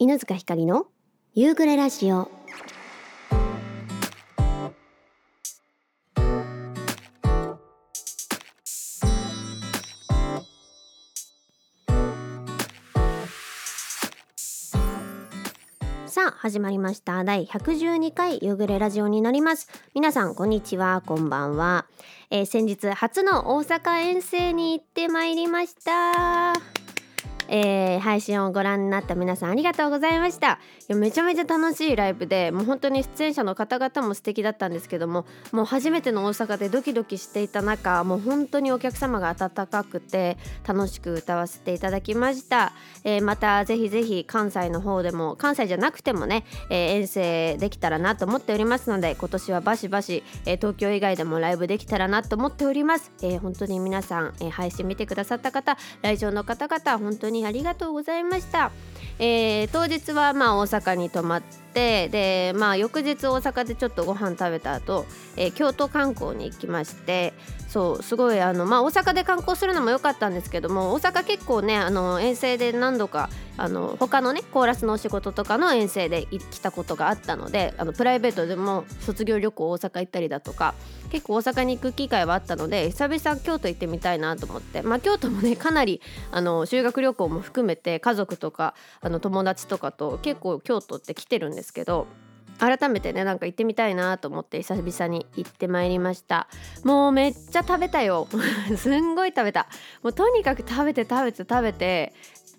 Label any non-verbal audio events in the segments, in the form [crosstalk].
犬塚ひかりの夕暮れラジオ。さあ始まりました。第112回夕暮れラジオになります。皆さんこんにちは。こんばんは、えー先日初の大阪遠征に行ってまいりました。えー配信をご覧になった皆さんありがとうございました。いやめちゃめちゃ楽しいライブでもう本当に出演者の方々も素敵だったんですけどももう初めての大阪でドキドキしていた中もう本当にお客様が温かくて楽しく歌わせていただきました、えーまたぜひぜひ関西の方でも関西じゃなくてもね、えー遠征できたらなと思っておりますので今年はバシバシ、え東京以外でもライブできたらなと思っております、え本当に皆さん、え配信見てくださった方来場の方々本当にありがとうございました、えー当日はまあ大阪に泊まってでまあ翌日大阪でちょっとご飯食べた後、えー京都観光に行きましてそうすごいあのまあ大阪で観光するのも良かったんですけども大阪結構ねあの遠征で何度かあの他のねコーラスのお仕事とかの遠征で来たことがあったのであのプライベートでも卒業旅行大阪行ったりだとか結構大阪に行く機会はあったので久々京都行ってみたいなと思ってまあ京都もねかなりあの修学旅行も含めて家族とかあの友達とかと結構京都って来てるんですけど改めてねなんか行ってみたいなと思って久々に行ってまいりました。もうめっちゃ食べたよ。[laughs] すんごい食べた。もうとにかく食べて食べて食べて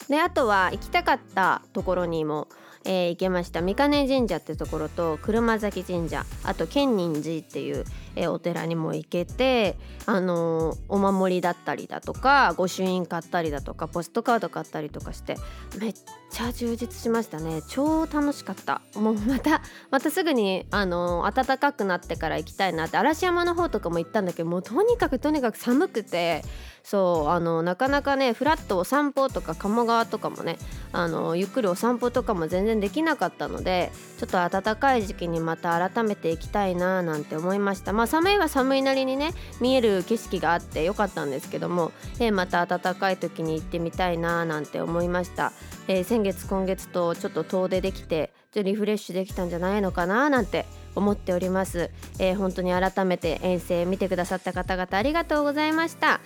であとは行きたかったところにも、えー行けました。三金神社ってところと車崎神社あと建仁寺っていう、えお寺にも行けて、あのお守りだったりだとか御朱印買ったりだとかポストカード買ったりとかしてめっちゃ充実しましたね。超楽しかった。もうまたまたすぐに、あの暖かくなってから行きたいなって嵐山の方とかも行ったんだけどもうとにかくとにかく寒くてそうあのなかなかねフラットお散歩とか鴨川とかもねあのゆっくりお散歩とかも全然できなかったのでちょっと暖かい時期にまた改めて行きたいななんて思いました。まあ寒いは寒いなりにね見える景色があってよかったんですけども、えーまた暖かい時に行ってみたいななんて思いました、えー先月今月とちょっと遠出できてちょリフレッシュできたんじゃないのかななんて思っております、えー本当に改めて遠征見てくださった方々ありがとうございました。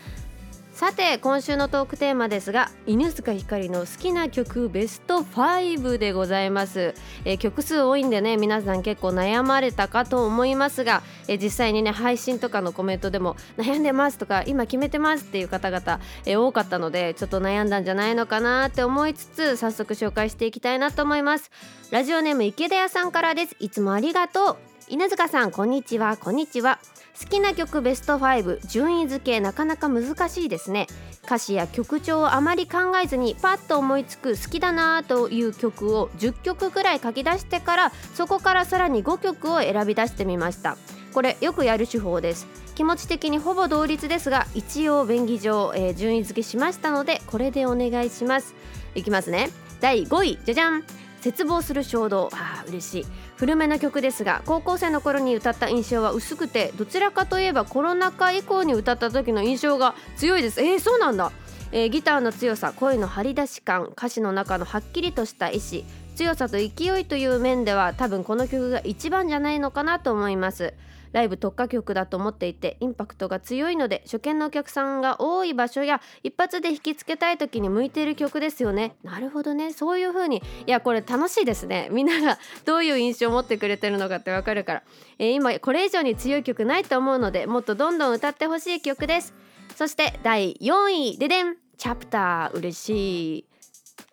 さて今週のトークテーマですが犬塚ひかりの好きな曲ベスト5でございます、えー曲数多いんでね皆さん結構悩まれたかと思いますが、えー実際にね配信とかのコメントでも悩んでますとか今決めてますっていう方々、えー多かったのでちょっと悩んだんじゃないのかなって思いつつ早速紹介していきたいなと思います。ラジオネーム池田屋さんからです。いつもありがとう。犬塚さんこんにちは。こんにちは。好きな曲ベスト5順位付けなかなか難しいですね。歌詞や曲調をあまり考えずにパッと思いつく好きだなという曲を10曲くらい書き出してからそこからさらに5曲を選び出してみました。これよくやる手法です。気持ち的にほぼ同率ですが一応便宜上、えー順位付けしましたのでこれでお願いします。いきますね。第5位じゃじゃん絶望する衝動。あ嬉しい。古めの曲ですが高校生の頃に歌った印象は薄くてどちらかといえばコロナ禍以降に歌った時の印象が強いです。えー、そうなんだ、えーギターの強さ声の張り出し感歌詞の中のはっきりとした意志強さと勢いという面では多分この曲が一番じゃないのかなと思います。ライブ特化曲だと思っていてインパクトが強いので初見のお客さんが多い場所や一発で引きつけたい時に向いている曲ですよね。なるほどね。そういう風にいやこれ楽しいですね。みんなが [laughs] どういう印象を持ってくれてるのかってわかるから、えー今これ以上に強い曲ないと思うのでもっとどんどん歌ってほしい曲です。そして第4位ででん。チャプター嬉しい。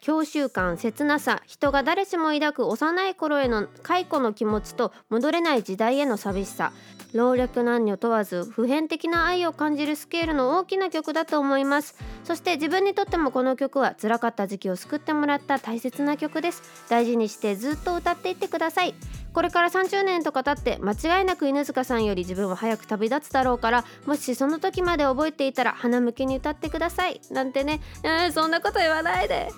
教習感切なさ人が誰しも抱く幼い頃への解雇の気持ちと戻れない時代への寂しさ。老若男女問わず普遍的な愛を感じるスケールの大きな曲だと思います。そして自分にとってもこの曲は辛かった時期を救ってもらった大切な曲です。大事にしてずっと歌っていってください。これから30年とか経って間違いなく犬塚さんより自分は早く旅立つだろうからもしその時まで覚えていたら鼻向けに歌ってください。なんてね、えーそんなこと言わないで。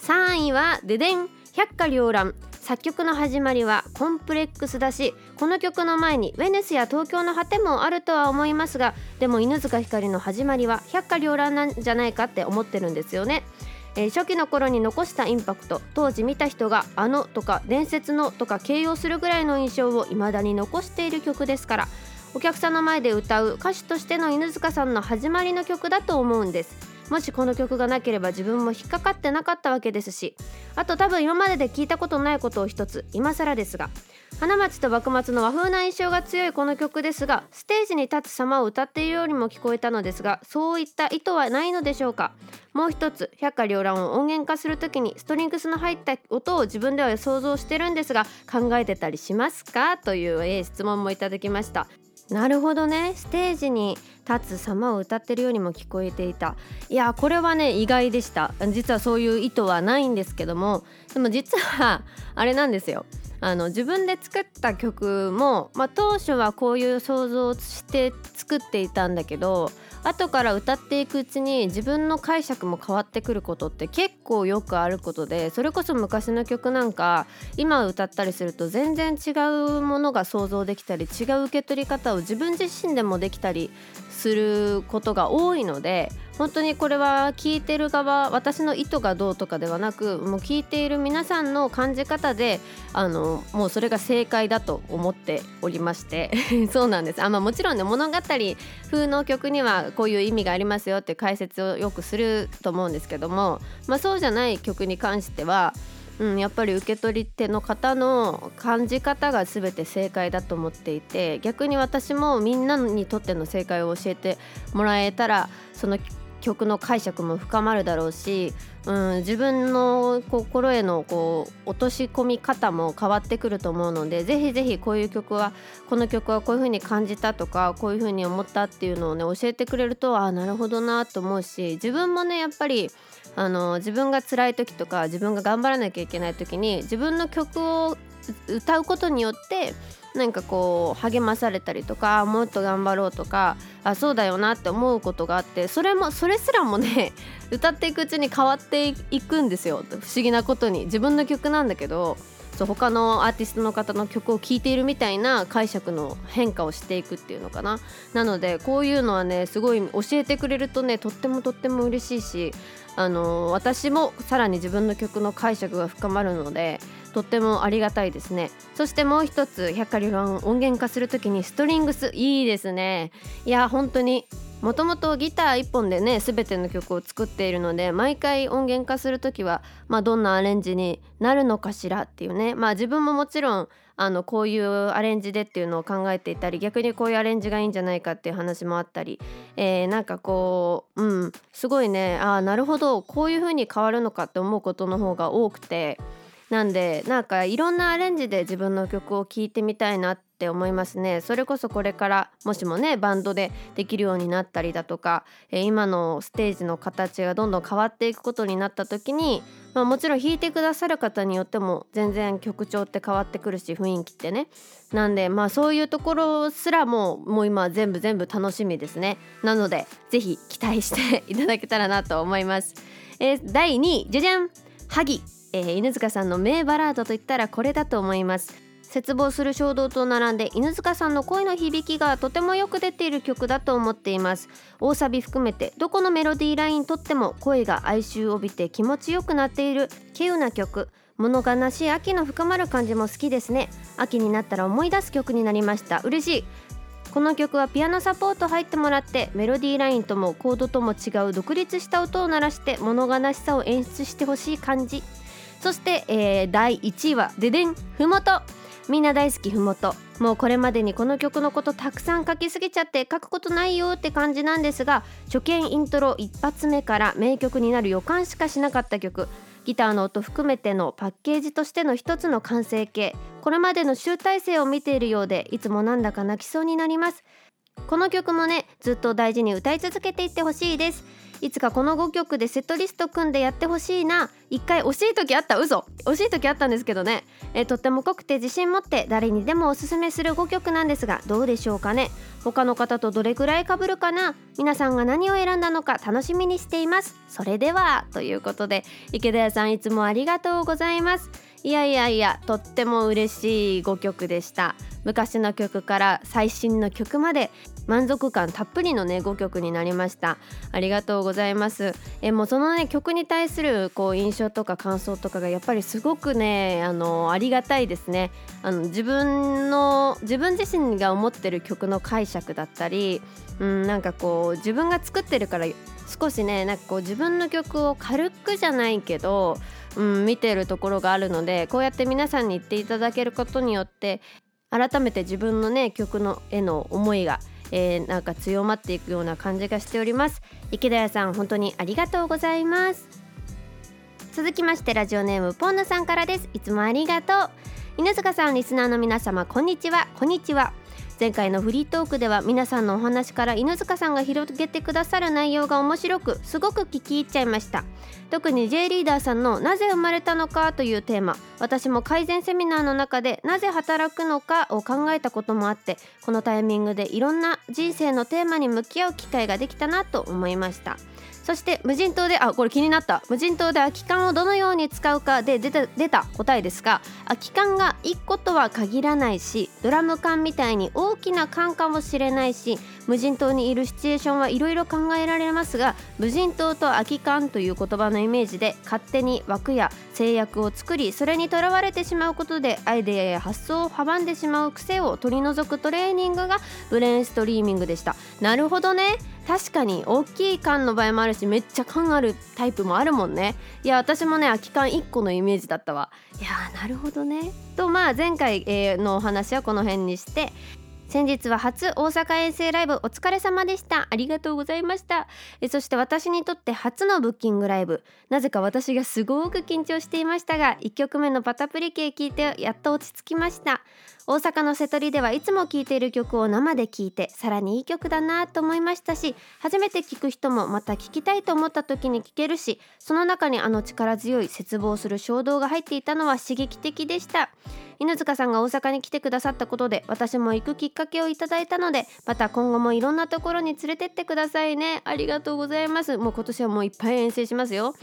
3位はででん百花繚乱。作曲の始まりはコンプレックスだしこの曲の前にウェネスや東京の果てもあるとは思いますがでも犬塚ひかりの始まりは百花繚乱なんじゃないかって思ってるんですよね。えー、初期の頃に残したインパクト当時見た人が「あの」とか「伝説の」とか形容するぐらいの印象を未だに残している曲ですからお客さんの前で歌う歌手としての犬塚さんの始まりの曲だと思うんです。もしこの曲がなければ自分も引っかかってなかったわけですしあと多分今までで聞いたことないことを一つ今更ですが花町と幕末の和風な印象が強いこの曲ですがステージに立つ様を歌っているようにも聞こえたのですがそういった意図はないのでしょうか？もう一つ百花繚乱を音源化するときにストリングスの入った音を自分では想像してるんですが考えてたりしますか？という、え質問もいただきました。なるほどね。ステージに立つ様を歌ってるようにも聞こえていた。いやこれはね意外でした。実はそういう意図はないんですけども。でも実はあれなんですよ。あの自分で作った曲も、まあ、当初はこういう想像をして作っていたんだけど後から歌っていくうちに自分の解釈も変わってくることって結構よくあることでそれこそ昔の曲なんか今歌ったりすると全然違うものが想像できたり違う受け取り方を自分自身でもできたりすることが多いので本当にこれは聞いてる側私の意図がどうとかではなくもう聞いている皆さんの感じ方であのもうそれが正解だと思っておりまして [laughs] そうなんです。あ、まあ、もちろんね物語風の曲にはこういう意味がありますよって解説をよくすると思うんですけども、まあ、そうじゃない曲に関してはうん、やっぱり受け取り手の方の感じ方が全て正解だと思っていて逆に私もみんなにとっての正解を教えてもらえたらその曲の解釈も深まるだろうし、うん、自分の心へのこう落とし込み方も変わってくると思うのでぜひぜひこういう曲はこの曲はこういう風に感じたとかこういう風に思ったっていうのをね教えてくれるとああなるほどなと思うし自分もねやっぱりあの自分が辛い時とか自分が頑張らなきゃいけない時に自分の曲を歌うことによって何かこう励まされたりとかもっと頑張ろうとかあそうだよなって思うことがあってそれもそれすらもね [laughs] 歌っていくうちに変わっていくんですよ。不思議なことに。自分の曲なんだけどそう他のアーティストの方の曲を聴いているみたいな解釈の変化をしていくっていうのかな。なのでこういうのはねすごい教えてくれるとねとってもとっても嬉しいしあの私もさらに自分の曲の解釈が深まるのでとってもありがたいですね。そしてもう一つ百花繚乱音源化する時にストリングスいいですね。いや本当にもともとギター1本でね全ての曲を作っているので毎回音源化する時は、まあ、どんなアレンジになるのかしらっていうね。まあ自分ももちろんあのこういうアレンジでっていうのを考えていたり逆にこういうアレンジがいいんじゃないかっていう話もあったり、えー、なんかこううんすごいねああなるほどこういう風に変わるのかって思うことの方が多くてなんでなんかいろんなアレンジで自分の曲を聴いてみたいなって思いますね。それこそこれからもしもねバンドでできるようになったりだとか、えー、今のステージの形がどんどん変わっていくことになった時に、まあ、もちろん弾いてくださる方によっても全然曲調って変わってくるし雰囲気ってね。なんでまあそういうところすらももう今全部全部楽しみですね。なので是非期待していただけたらなと思います、えー、第2位じゃじゃん萩えー、犬塚さんの名バラードといったらこれだと思います。絶望する衝動と並んで犬塚さんの声の響きがとてもよく出ている曲だと思っています。大サビ含めてどこのメロディーラインとっても声が哀愁を帯びて気持ちよくなっている稀有な曲。物悲しい秋の深まる感じも好きですね。秋になったら思い出す曲になりました。嬉しい。この曲はピアノサポート入ってもらってメロディーラインともコードとも違う独立した音を鳴らして物悲しさを演出してほしい感じ。そして、えー、第1位はででんふもと。みんな大好きふもと。もうこれまでにこの曲のことたくさん書きすぎちゃって書くことないよって感じなんですが初見イントロ一発目から名曲になる予感しかしなかった曲。ギターの音含めてのパッケージとしての一つの完成形。これまでの集大成を見ているようでいつもなんだか泣きそうになります。この曲もねずっと大事に歌い続けていってほしいです。いつかこの5曲でセットリスト組んでやってほしいな。一回惜しい時あった嘘。惜しい時あったんですけどね、えとっても濃くて自信持って誰にでもおすすめする5曲なんですがどうでしょうかね。他の方とどれくらい被るかな。皆さんが何を選んだのか楽しみにしています。それではということで池田屋さんいつもありがとうございます。いやいやいやとっても嬉しい5曲でした。昔の曲から最新の曲まで満足感たっぷりのね5曲になりました。ありがとうございます。えもうそのね曲に対するこう印象とか感想とかがやっぱりすごくねあのありがたいですね。あの自分の自分自身が思ってる曲の解釈だったりうんなんかこう自分が作ってるから少しねなんかこう自分の曲を軽くじゃないけど、うん、見てるところがあるのでこうやって皆さんに言っていただけることによって改めて自分のね曲のへの思いがえー、なんか強まっていくような感じがしております。池田屋さん本当にありがとうございます。続きましてラジオネームポンヌさんからです。いつもありがとう。犬塚さんリスナーの皆様こんにちは。こんにちは。前回のフリートークでは皆さんのお話から犬塚さんが広げてくださる内容が面白くすごく聞き入っちゃいました。特に J リーダーさんのなぜ生まれたのか？というテーマ。私も改善セミナーの中でなぜ働くのかを考えたこともあってこのタイミングでいろんな人生のテーマに向き合う機会ができたなと思いました。そして無人島であこれ気になった。無人島で空き缶をどのように使うかで出た出た答えですが空き缶が1個とは限らないしドラム缶みたいに大きな缶かもしれないし無人島にいるシチュエーションはいろいろ考えられますが無人島と空き缶という言葉のイメージで勝手に枠や制約を作りそれにとらわれてしまうことでアイデアや発想を阻んでしまう癖を取り除くトレーニングがブレインストリーミングでした。なるほどね。確かに大きい缶の場合もあるしめっちゃ缶あるタイプもあるもんね。いや私もね空き缶1個のイメージだったわ。いやなるほどね。とまあ前回のお話はこの辺にして先日は初大阪遠征ライブお疲れ様でした。ありがとうございました。えそして私にとって初のブッキングライブ。なぜか私がすごく緊張していましたが1曲目のパタプリケ聞いてやっと落ち着きました。大阪の瀬戸りではいつも聴いている曲を生で聴いてさらにいい曲だなと思いましたし初めて聴く人もまた聴きたいと思った時に聴けるしその中にあの力強い絶望する衝動が入っていたのは刺激的でした。犬塚さんが大阪に来てくださったことで私も行くきっかけをいただいたのでまた今後もいろんなところに連れてってくださいね。ありがとうございます。もう今年はもういっぱい遠征しますよ。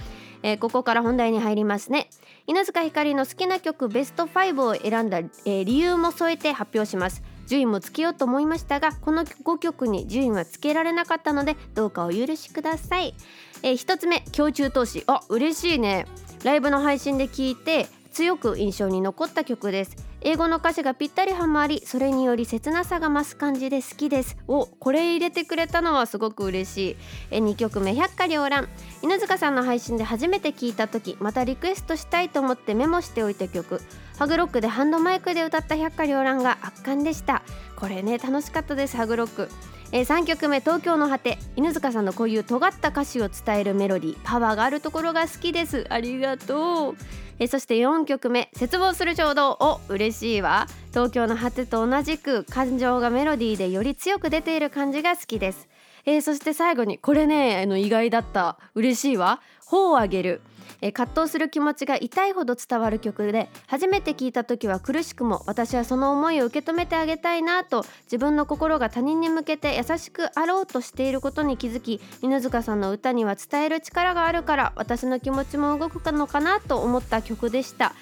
えー、ここから本題に入りますね。犬塚ひかりの好きな曲ベスト5を選んだ、えー、理由も添えて発表します。順位もつけようと思いましたがこの5曲に順位はつけられなかったのでどうかお許しください、えー、1つ目胸中投資。あ嬉しいね。ライブの配信で聞いて強く印象に残った曲です。英語の歌詞がぴったりはまりそれにより切なさが増す感じで好きです。おこれ入れてくれたのはすごく嬉しい。え2曲目百花繚乱。犬塚さんの配信で初めて聞いた時またリクエストしたいと思ってメモしておいた曲。ハグロックでハンドマイクで歌った百花繚乱が圧巻でした。これね楽しかったですハグロック。えー、3曲目「東京の果て」犬塚さんのこういう尖った歌詞を伝えるメロディー。パワーがあるところが好きです。ありがとう。えそして4曲目「絶望する衝動」お嬉しいわ。東京の果てと同じく感情がメロディーでより強く出ている感じが好きです、えー、そして最後にこれねあの意外だった。嬉しいわ「頬を上げる」え葛藤する気持ちが痛いほど伝わる曲で初めて聴いた時は苦しくも私はその思いを受け止めてあげたいなと自分の心が他人に向けて優しくあろうとしていることに気づき犬塚さんの歌には伝える力があるから私の気持ちも動くのかなと思った曲でした。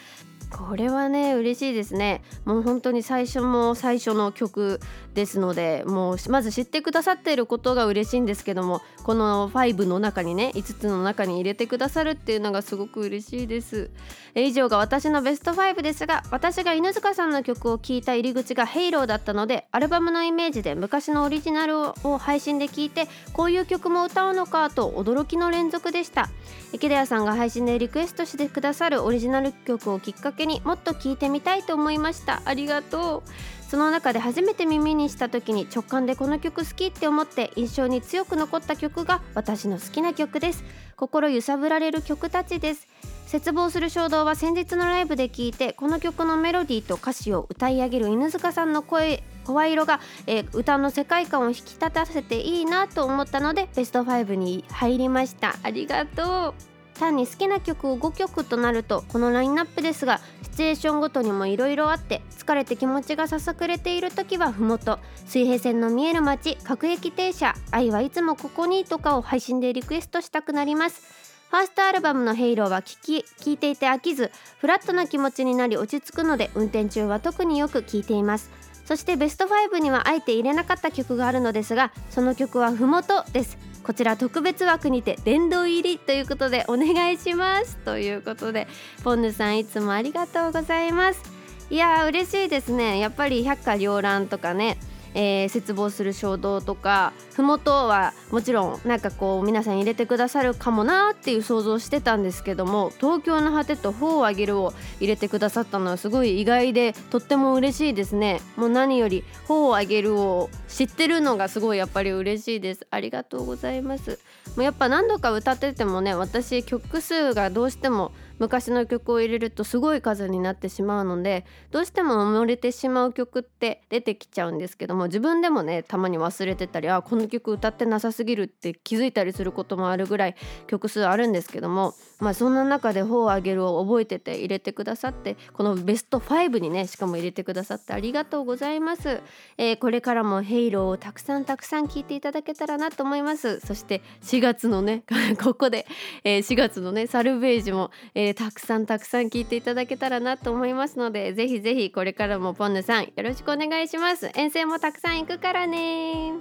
これはね嬉しいですね。もう本当に最初も最初の曲ですのでもうまず知ってくださっていることが嬉しいんですけどもこの5の中にね5つの中に入れてくださるっていうのがすごく嬉しいです。以上が私のベスト5ですが私が犬塚さんの曲を聴いた入り口が「ヘイローだったのでアルバムのイメージで昔のオリジナルを配信で聴いてこういう曲も歌うのかと驚きの連続でした。池田屋さんが配信でリクエストしてくださるオリジナル曲をきっかけけにもっと聴いてみたいと思いました。ありがとう。その中で初めて耳にした時に直感でこの曲好きって思って印象に強く残った曲が私の好きな曲です。心揺さぶられる曲たちです。絶望する衝動は先日のライブで聴いてこの曲のメロディーと歌詞を歌い上げる犬塚さんの声声色が、えー、歌の世界観を引き立たせていいなと思ったのでベスト5に入りました。ありがとう。単に好きな曲を5曲となるとこのラインナップですがシチュエーションごとにもいろいろあって疲れて気持ちがささくれている時は麓水平線の見える街各駅停車。愛はいつもここにとかを配信でリクエストしたくなります。ファーストアルバムの「ヘイローは聴き聴いていて飽きずフラットな気持ちになり落ち着くので運転中は特によく聴いています。そしてベスト5にはあえて入れなかった曲があるのですがその曲はふもとです。こちら特別枠にて殿堂入りということでお願いします。ということでポンヌさんいつもありがとうございます。いやー嬉しいですね。やっぱり百花繚乱とかねえー、切望する衝動とか麓はもちろんなんかこう皆さん入れてくださるかもなっていう想像してたんですけども東京の果てと頬をあげるを入れてくださったのはすごい意外でとっても嬉しいですね。もう何より頬をあげるを知ってるのがすごいやっぱり嬉しいです。ありがとうございます。もうやっぱ何度か歌っててもね私曲数がどうしても昔の曲を入れるとすごい数になってしまうのでどうしても埋もれてしまう曲って出てきちゃうんですけども自分でもねたまに忘れてたりあこの曲歌ってなさすぎるって気づいたりすることもあるぐらい曲数あるんですけどもまあそんな中で「頬をあげる」を覚えてて入れてくださってこのベスト5にねしかも入れてくださってありがとうございます、えー、これからも「ヘイロー」をたくさんたくさん聴いていただけたらなと思います。そして4月のね [laughs] ここで、えー、4月のねサルベージも、えー、たくさんたくさん聞いていただけたらなと思いますのでぜひぜひこれからもポンヌさんよろしくお願いします。遠征もたくさん行くからね。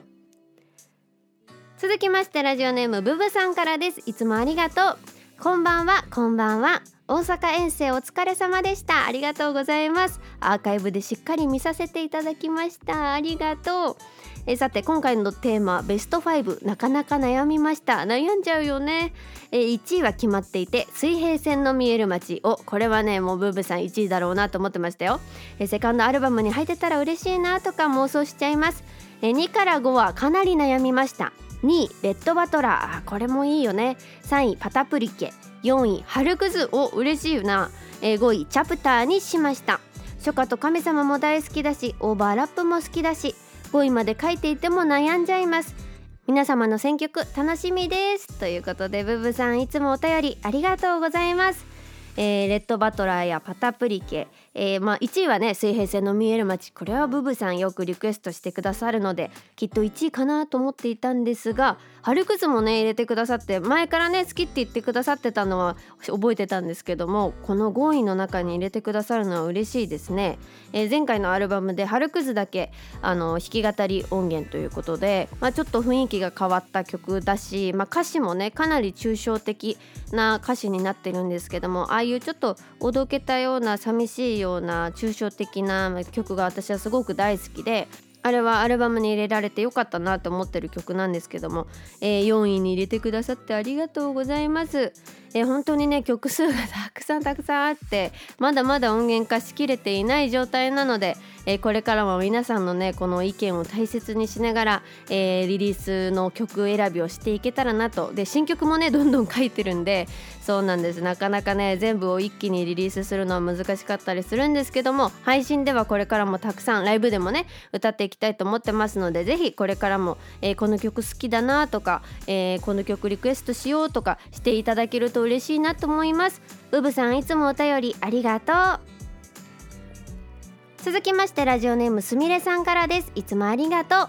続きましてラジオネームブブさんからです。いつもありがとう。こんばんはこんばんは。大阪遠征お疲れ様でした。ありがとうございます。アーカイブでしっかり見させていただきました。ありがとう。えさて今回のテーマベスト5なかなか悩みました。悩んじゃうよね。え1位は決まっていて水平線の見える街。をこれはねもうブーブさん1位だろうなと思ってましたよ。えセカンドアルバムに入ってたら嬉しいなとか妄想しちゃいます。え2から5はかなり悩みました。2位レッドバトラー。あこれもいいよね。3位パタプリケ。4位ハルクズ。お嬉しいよな、え5位チャプターにしました。初夏と神様も大好きだしオーバーラップも好きだし5位まで書いていても悩んじゃいます。皆様の選曲楽しみです。ということでブブさんいつもお便りありがとうございます。えー、レッドバトラーやパタプリケ、えー、まあ、1位はね水平線の見える街これはブブさんよくリクエストしてくださるのできっと1位かなと思っていたんですがハルクズもね入れてくださって前からね好きって言ってくださってたのは覚えてたんですけどもこの5位の中に入れてくださるのは嬉しいですね、えー、前回のアルバムでハルクズだけあの弾き語り音源ということで、まあ、ちょっと雰囲気が変わった曲だし、まあ、歌詞もねかなり抽象的な歌詞になってるんですけどもああいうちょっとおどけたような寂しいよような抽象的な曲が私はすごく大好きであれはアルバムに入れられてよかったなと思ってる曲なんですけども、えー、4位に入れてくださってありがとうございます。えー、本当にね曲数がたくさんたくさんあってまだまだ音源化しきれていない状態なので、えー、これからも皆さんのねこの意見を大切にしながら、えー、リリースの曲選びをしていけたらなと。で新曲もねどんどん書いてるんでそうなんです。なかなかね全部を一気にリリースするのは難しかったりするんですけども配信ではこれからもたくさんライブでもね歌っていきたいと思ってますのでぜひこれからも、えー、この曲好きだなとか、えー、この曲リクエストしようとかしていただけると嬉しいなと思います。うぶさんいつもお便りありがとう。続きましてラジオネームすみれさんからです。いつもありがとう。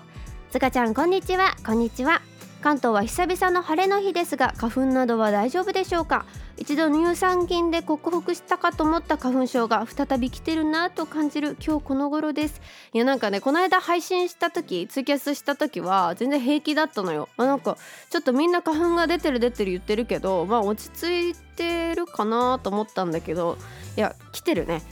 つかちゃんこんにちは。こんにちは。関東は久々の晴れの日ですが花粉などは大丈夫でしょうか？一度乳酸菌で克服したかと思った花粉症が再び来てるなと感じる今日この頃です。いやなんかねこの間配信した時ツイキャスした時は全然平気だったのよ。あなんかちょっとみんな花粉が出てる出てる言ってるけどまあ落ち着いてるかなと思ったんだけどいや来てるね。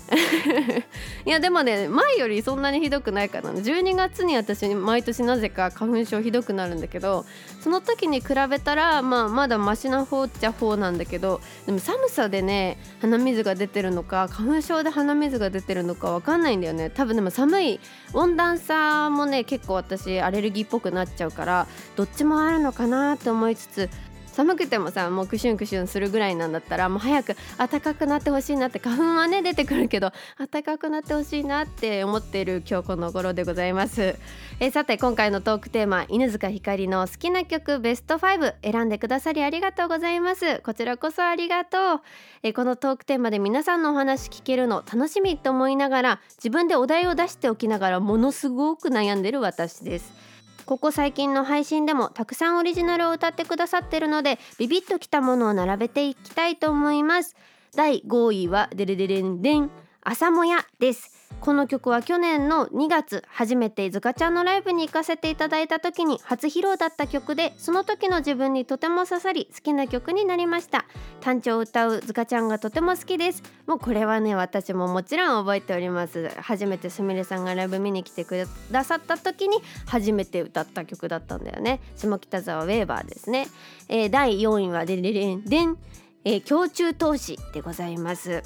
[laughs] いやでもね前よりそんなにひどくないかな。12月に私毎年なぜか花粉症ひどくなるんだけどその時に比べたら、まあ、まだマシな方っちゃ方なんだけどでも寒さでね鼻水が出てるのか花粉症で鼻水が出てるのか分かんないんだよね。多分でも寒い温暖差もね結構私アレルギーっぽくなっちゃうからどっちもあるのかなって思いつつ寒くてもさもうクシュンクシュンするぐらいなんだったらもう早く暖かくなってほしいなって花粉はね出てくるけど暖かくなってほしいなって思っている今日この頃でございます。えさて今回のトークテーマ犬塚ひかりの好きな曲ベスト5選んでくださりありがとうございます。こちらこそありがとうえこのトークテーマで皆さんのお話聞けるの楽しみと思いながら自分でお題を出しておきながらものすごく悩んでる私です。ここ最近の配信でもたくさんオリジナルを歌ってくださってるのでビビッときたものを並べていきたいと思います。第5位はデレデレンデン朝もやです。この曲は去年の2月初めてズカちゃんのライブに行かせていただいた時に初披露だった曲でその時の自分にとても刺さり好きな曲になりました。単調を歌うズカちゃんがとても好きです。もうこれはね私ももちろん覚えております。初めてすみれさんがライブ見に来てくださった時に初めて歌った曲だったんだよね。下北沢ウェーバーですね、えー、第4位はでれれんでん。えー、胸中投資でございます。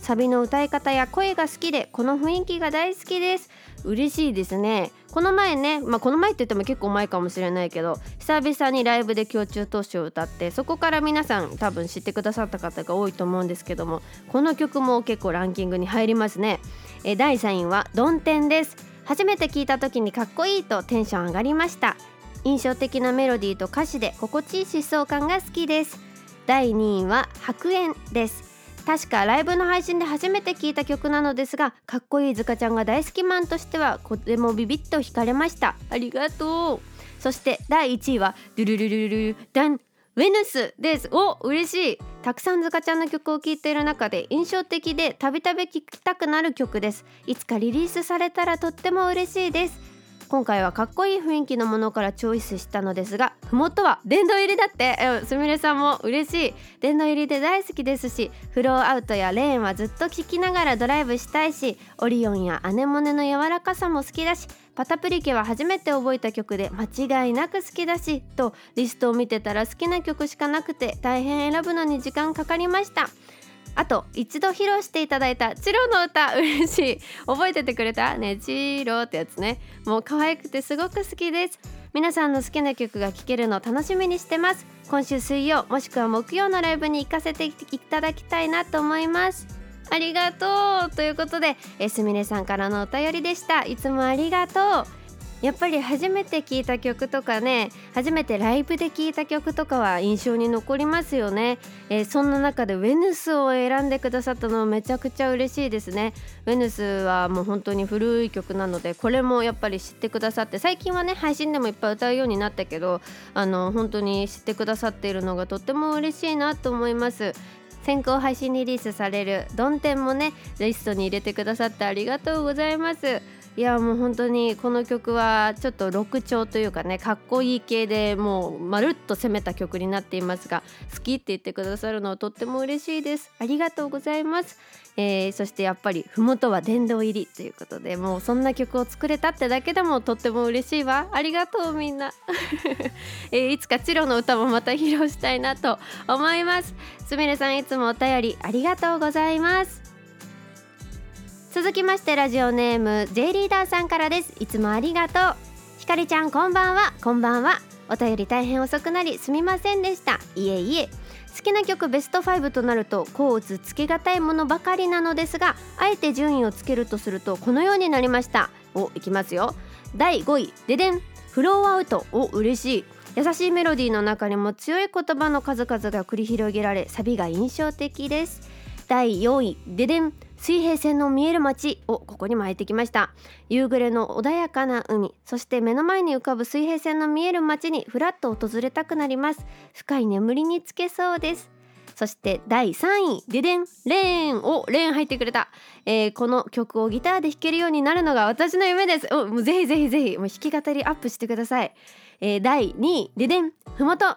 サビの歌い方や声が好きでこの雰囲気が大好きです。嬉しいですね。この前ねまあこの前って言っても結構前かもしれないけど久々にライブで胸中投資を歌ってそこから皆さん多分知ってくださった方が多いと思うんですけどもこの曲も結構ランキングに入りますね。え第3位はドンテンです。初めて聞いた時にかっこいいとテンション上がりました。印象的なメロディーと歌詞で心地いい疾走感が好きです。第2位は白煙です。確かライブの配信で初めて聴いた曲なのですがかっこいいズカちゃんが大好きマンとしてはとてもビビッと惹かれました。ありがとう。そして第1位はドゥルルルルルダンウェヌスですお嬉しいたくさんズカちゃんの曲を聴いている中で印象的でたびたび聴きたくなる曲ですいつかリリースされたらとっても嬉しいです今回はかっこいい雰囲気のものからチョイスしたのですが麓は殿堂入りだって。すみれさんも嬉しい。殿堂入りで大好きですしフローアウトやレーンはずっと聴きながらドライブしたいしオリオンやアネモネの柔らかさも好きだしパタプリケは初めて覚えた曲で間違いなく好きだしとリストを見てたら好きな曲しかなくて大変選ぶのに時間かかりました。あと一度披露していただいたチロの歌 [laughs] 嬉しい。覚えててくれた？ねチロってやつね。もう可愛くてすごく好きです。皆さんの好きな曲が聴けるの楽しみにしてます。今週水曜もしくは木曜のライブに行かせていただきたいなと思います。ありがとう。ということでえすみれさんからのお便りでした。いつもありがとう。やっぱり初めて聴いた曲とかね初めてライブで聴いた曲とかは印象に残りますよね、えー、そんな中でウェヌスを選んでくださったのめちゃくちゃ嬉しいですね。ウェヌスはもう本当に古い曲なのでこれもやっぱり知ってくださって最近はね配信でもいっぱい歌うようになったけどあの本当に知ってくださっているのがとっても嬉しいなと思います。先行配信リリースされる「ドンテン」もねリストに入れてくださってありがとうございます。いやもう本当にこの曲はちょっとロ調というかねかっこいい系でもうまるっと攻めた曲になっていますが好きって言ってくださるのはとっても嬉しいです。ありがとうございます、えー、そしてやっぱり麓は殿堂入りということでもうそんな曲を作れたってだけでもとっても嬉しいわ。ありがとうみんな、[laughs] えー、いつかチロの歌もまた披露したいなと思います。すみれさんいつもお便りありがとうございます。続きましてラジオネーム J リーダーさんからです。いつもありがとう。ひかりちゃんこんばんは。こんばんは。お便り大変遅くなりすみませんでした。いえいえ。好きな曲ベスト5となると甲乙つけがたいものばかりなのですがあえて順位をつけるとするとこのようになりました。おいきますよ。第5位ででん。フローアウト。お嬉しい。優しいメロディーの中にも強い言葉の数々が繰り広げられサビが印象的です。第4位ででん。水平線の見える街をここにも入ってきました。夕暮れの穏やかな海そして目の前に浮かぶ水平線の見える街にふらっと訪れたくなります。深い眠りにつけそうです。そして第3位ででんレーンおレーン入ってくれた、えー、この曲をギターで弾けるようになるのが私の夢です。おもうぜひぜひぜひもう弾き語りアップしてください、えー、第2位ででんふもと。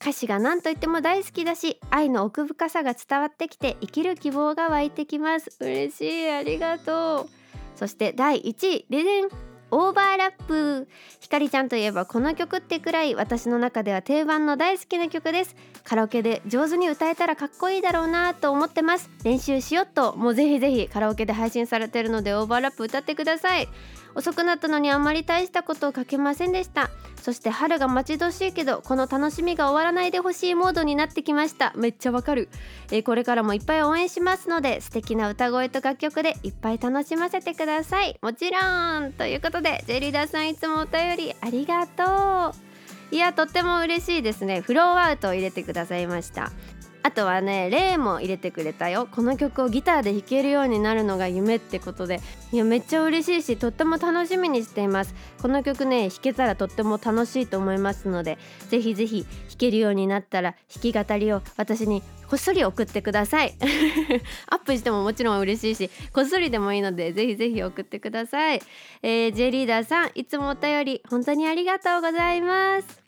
歌詞が何と言っても大好きだし愛の奥深さが伝わってきて生きる希望が湧いてきます。嬉しいありがとう。そして第1位レデンオーバーラップ。ひかりちゃんといえばこの曲ってくらい私の中では定番の大好きな曲です。カラオケで上手に歌えたらかっこいいだろうなと思ってます。練習しよっと。もうぜひぜひカラオケで配信されてるのでオーバーラップ歌ってください。遅くなったのにあんまり大したことを書けませんでした。そして春が待ち遠しいけどこの楽しみが終わらないでほしいモードになってきました。めっちゃわかる、えー、これからもいっぱい応援しますので素敵な歌声と楽曲でいっぱい楽しませてください。もちろんということでジェリーダさんいつもお便りありがとう。いやとっても嬉しいですね。フローアウトを入れてくださいました。あとはねレイも入れてくれたよ。この曲をギターで弾けるようになるのが夢ってことで。いやめっちゃ嬉しいしとっても楽しみにしています。この曲ね弾けたらとっても楽しいと思いますのでぜひぜひ弾けるようになったら弾き語りを私にこっそり送ってください。[laughs] アップしてももちろん嬉しいしこっそりでもいいのでぜひぜひ送ってください、えー、J リーダーさんいつもお便り本当にありがとうございます。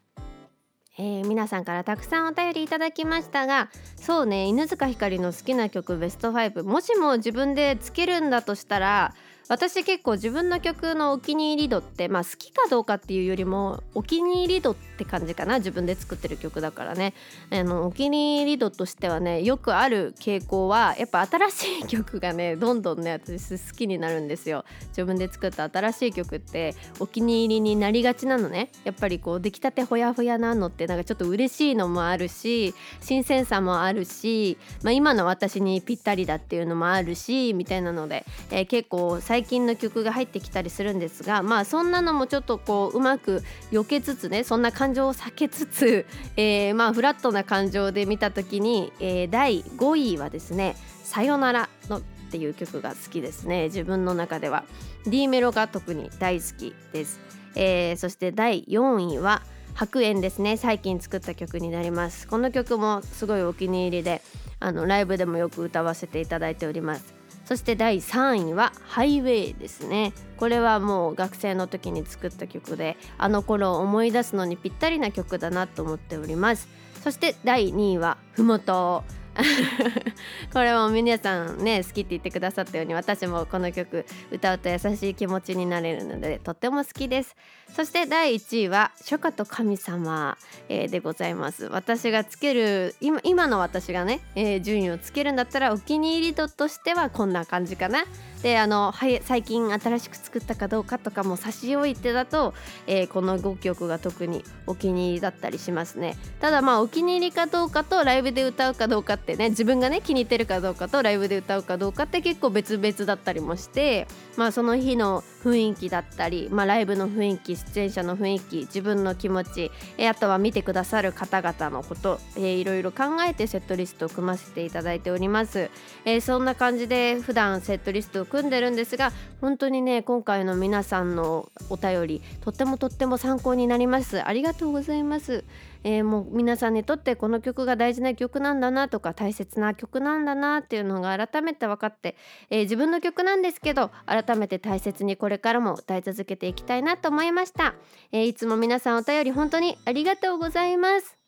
えー、皆さんからたくさんお便りいただきましたがそうね犬塚ひかりの好きな曲ベスト5もしも自分でつけるんだとしたら私結構自分の曲のお気に入り度ってまあ好きかどうかっていうよりもお気に入り度って感じかな。自分で作ってる曲だからね。あのお気に入り度としてはねよくある傾向はやっぱ新しい曲がね [laughs] どんどんね私好きになるんですよ。自分で作った新しい曲ってお気に入りになりがちなのね。やっぱりこう出来たてほやほやなのってなんかちょっと嬉しいのもあるし新鮮さもあるし、まあ、今の私にぴったりだっていうのもあるしみたいなので、えー、結構最最近の曲が入ってきたりするんですがまあそんなのもちょっとこううまく避けつつねそんな感情を避けつつ、[laughs] えー、まあフラットな感情で見た時に、えー、第5位はですね「さよなら」のっていう曲が好きですね自分の中では。D メロが特に大好きです、えー、そして第4位は白煙ですね最近作った曲になります。この曲もすごいお気に入りであのライブでもよく歌わせていただいております。そして第3位はハイウェイですね。これはもう学生の時に作った曲であの頃を思い出すのにぴったりな曲だなと思っております。そして第2位はふもと。[laughs] これも皆さんね好きって言ってくださったように私もこの曲歌うと優しい気持ちになれるのでとっても好きです。そして第1位は初夏と神様、え、でございます。私がつける今今の私がね、えー、順位をつけるんだったらお気に入り度としてはこんな感じかな。であの最近新しく作ったかどうかとかも差し置いてだと、えー、この5曲が特にお気に入りだったりしますね。ただまあお気に入りかどうかとライブで歌うかどうかってね自分がね気に入ってるかどうかとライブで歌うかどうかって結構別々だったりもしてまあその日の雰囲気だったり、まあ、ライブの雰囲気出演者の雰囲気自分の気持ち、えあとは見てくださる方々のこと、えー、いろいろ考えてセットリストを組ませていただいております、え、そんな感じで普段セットリストを組んでるんですが本当にね今回の皆さんのお便りとってもとっても参考になります。ありがとうございます。えー、もう皆さんにとってこの曲が大事な曲なんだなとか大切な曲なんだなっていうのが改めて分かって、えー、自分の曲なんですけど改めて大切にこれからも歌い続けていきたいなと思いました、えー、いつも皆さんお便り本当にありがとうございます。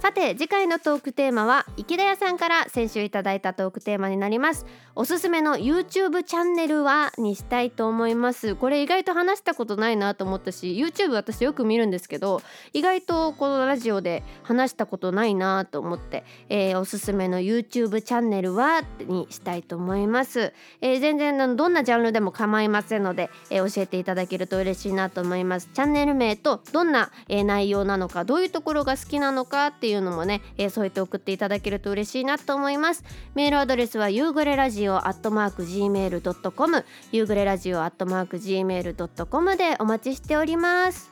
さて次回のトークテーマは池田屋さんから先週いただいたトークテーマになります。おすすめの YouTube チャンネルはにしたいと思います。これ意外と話したことないなと思ったし YouTube 私よく見るんですけど意外とこのラジオで話したことないなと思って、えー、おすすめの YouTube チャンネルはにしたいと思います、えー、全然どんなジャンルでも構いませんので、えー、教えていただけると嬉しいなと思います。チャンネル名とどんな、え内容なのかどういうところが好きなのかっていういうのもね、えそうやって送っていただけると嬉しいなと思います。メールアドレスは夕暮れラジオアットマーク gmail.com 夕暮れラジオアットマーク gmail.com でお待ちしております。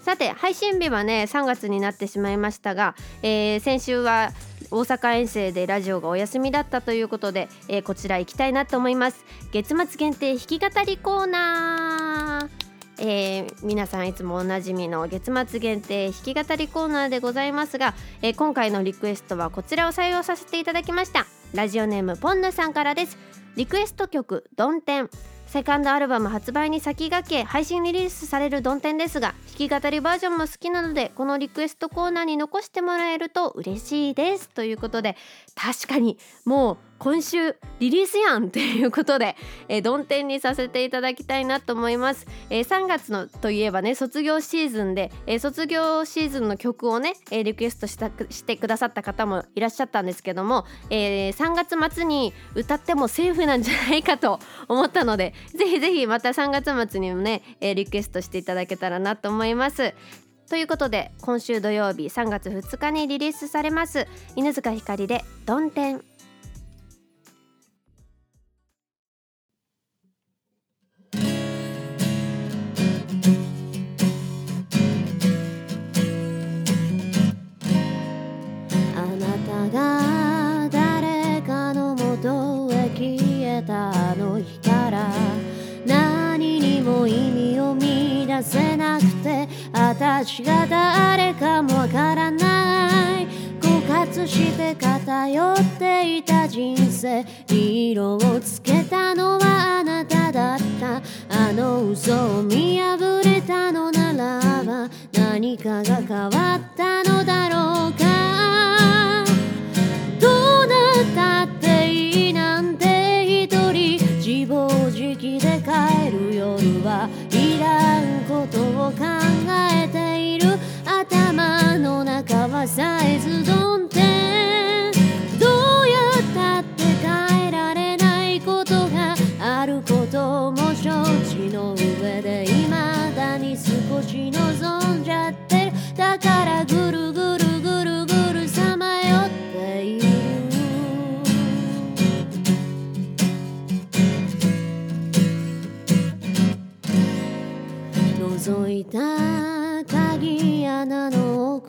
さて配信日はね3月になってしまいましたが、えー、先週は大阪遠征でラジオがお休みだったということで、えー、こちら行きたいなと思います。月末限定弾き語りコーナー。えー、皆さんいつもおなじみの月末限定弾き語りコーナーでございますが、えー、今回のリクエストはこちらを採用させていただきました。ラジオネームポンヌさんからです。リクエスト曲「ドンテン」セカンドアルバム発売に先駆け配信リリースされるドンテンですが弾き語りバージョンも好きなのでこのリクエストコーナーに残してもらえると嬉しいです。ということで確かにもう今週リリースやんっていうことで、えー、ドンテンにさせていただきたいなと思います、えー、3月のといえばね卒業シーズンで、えー、卒業シーズンの曲をね、えー、リクエストしたしてくださった方もいらっしゃったんですけども、えー、3月末に歌ってもセーフなんじゃないかと思ったので [laughs] ぜひぜひまた3月末にもね、えー、リクエストしていただけたらなと思います。ということで今週土曜日3月2日にリリースされます犬塚ひかりで「ドンテ意味を見出せなくて私が誰かもわからない。枯渇して偏っていた人生。色をつけたのはあなただった。あの嘘を見破れたのならば何かが変わったのだろう。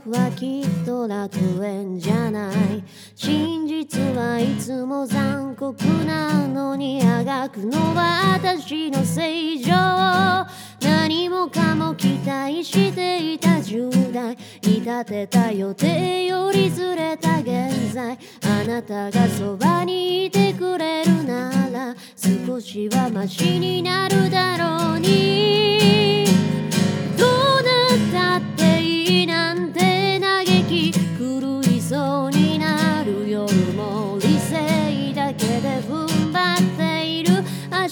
はきっと楽園じゃない真実はいつも残酷なのにあがくのは私の正常。何もかも期待していた10代に立てた予定よりずれた現在あなたがそばにいてくれるなら少しはマシになるだろうに。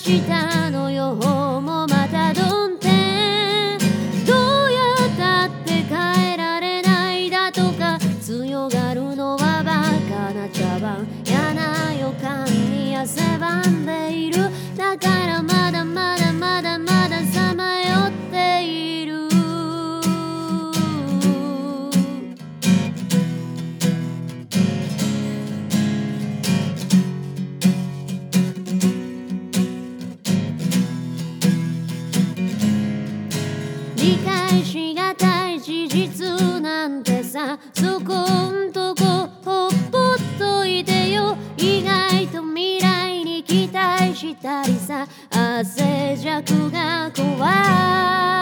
明日こんとこほっぽっといてよ。意外と未来に期待したりさ。汗弱が怖い。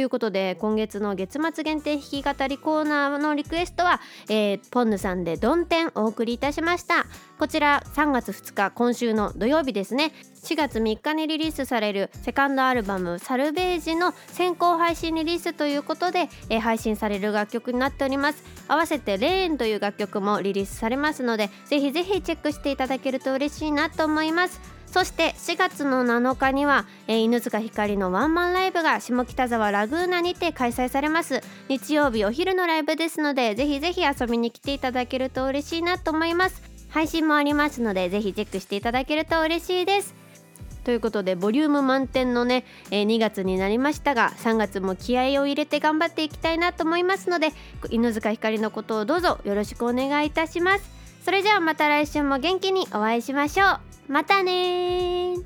いうことで今月の月末限定弾き語りコーナーのリクエストは、えーポンヌさんで「ドンテン」お送りいたしました。こちら3月2日今週の土曜日ですね。4月3日にリリースされるセカンドアルバム「サルベージ」の先行配信リリースということで、えー配信される楽曲になっております。合わせて「レーン」という楽曲もリリースされますのでぜひぜひチェックしていただけると嬉しいなと思います。そして4月の7日には、えー犬塚ひかりのワンマンライブが下北沢ラグーナにて開催されます。日曜日お昼のライブですのでぜひぜひ遊びに来ていただけると嬉しいなと思います。配信もありますのでぜひチェックしていただけると嬉しいです。ということでボリューム満点のね、えー2月になりましたが3月も気合を入れて頑張っていきたいなと思いますので犬塚ひかりのことをどうぞよろしくお願いいたします。それじゃあまた来週も元気にお会いしましょう。またね